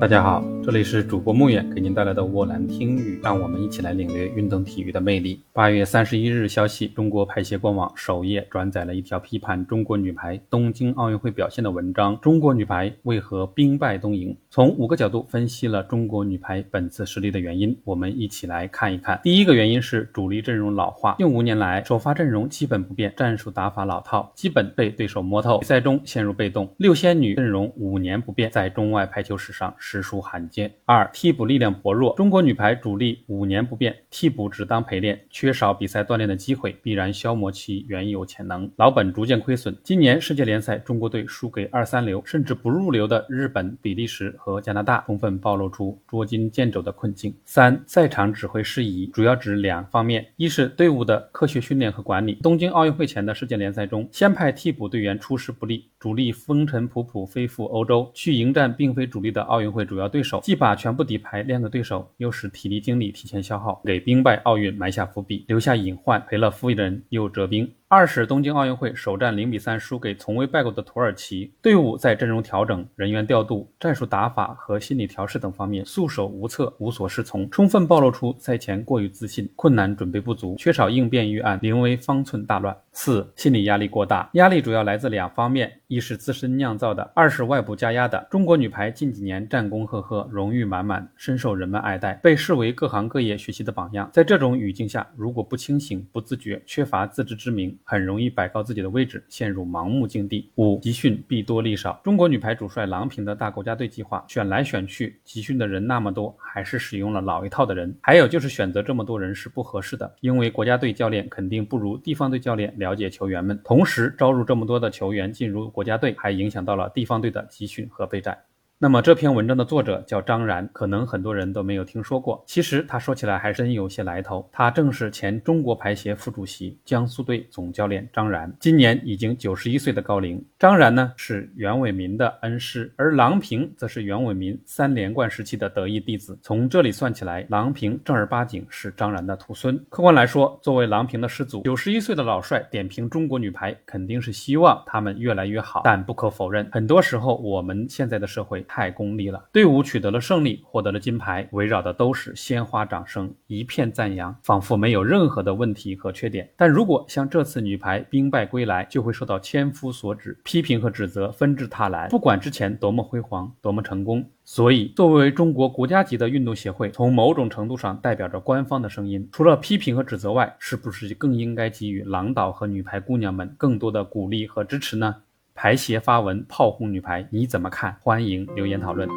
大家好，这里是主播穆远给您带来的沃兰听语，让我们一起来领略运动体育的魅力。八月三十一日消息，中国排协官网首页转载了一条批判中国女排东京奥运会表现的文章。中国女排为何兵败东营？从五个角度分析了中国女排本次失利的原因，我们一起来看一看。第一个原因是主力阵容老化，近五年来首发阵容基本不变，战术打法老套，基本被对手摸透，比赛中陷入被动。六仙女阵容五年不变，在中外排球史上。实属罕见。二、替补力量薄弱，中国女排主力五年不变，替补只当陪练，缺少比赛锻炼的机会，必然消磨其原有潜能，老本逐渐亏损。今年世界联赛，中国队输给二三流甚至不入流的日本、比利时和加拿大，充分暴露出捉襟见肘的困境。三、赛场指挥失宜，主要指两方面：一是队伍的科学训练和管理。东京奥运会前的世界联赛中，先派替补队员出师不利，主力风尘仆仆飞赴欧洲去迎战并非主力的奥运会。主要对手，既把全部底牌练给对手，又使体力精力提前消耗，给兵败奥运埋下伏笔，留下隐患，赔了夫人又折兵。二是东京奥运会首战零比三输给从未败过的土耳其，队伍在阵容调整、人员调度、战术打法和心理调试等方面束手无策、无所适从，充分暴露出赛前过于自信、困难准备不足、缺少应变预案，临危方寸大乱。四、心理压力过大，压力主要来自两方面：一是自身酿造的，二是外部加压的。中国女排近几年战功赫赫，荣誉满满，深受人们爱戴，被视为各行各业学习的榜样。在这种语境下，如果不清醒、不自觉、缺乏自知之明，很容易摆高自己的位置，陷入盲目境地。五集训必多力少，中国女排主帅郎平的大国家队计划选来选去，集训的人那么多，还是使用了老一套的人。还有就是选择这么多人是不合适的，因为国家队教练肯定不如地方队教练了解球员们。同时招入这么多的球员进入国家队，还影响到了地方队的集训和备战。那么这篇文章的作者叫张然，可能很多人都没有听说过。其实他说起来还真有些来头，他正是前中国排协副主席、江苏队总教练张然，今年已经九十一岁的高龄。张然呢是袁伟民的恩师，而郎平则是袁伟民三连冠时期的得意弟子。从这里算起来，郎平正儿八经是张然的徒孙。客观来说，作为郎平的师祖，九十一岁的老帅点评中国女排，肯定是希望他们越来越好。但不可否认，很多时候我们现在的社会。太功利了，队伍取得了胜利，获得了金牌，围绕的都是鲜花掌声，一片赞扬，仿佛没有任何的问题和缺点。但如果像这次女排兵败归来，就会受到千夫所指，批评和指责纷至沓来。不管之前多么辉煌，多么成功，所以作为中国国家级的运动协会，从某种程度上代表着官方的声音。除了批评和指责外，是不是更应该给予郎导和女排姑娘们更多的鼓励和支持呢？排协发文炮轰女排，你怎么看？欢迎留言讨论。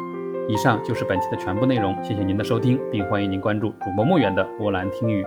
以上就是本期的全部内容，谢谢您的收听，并欢迎您关注主播墨远的波兰听语。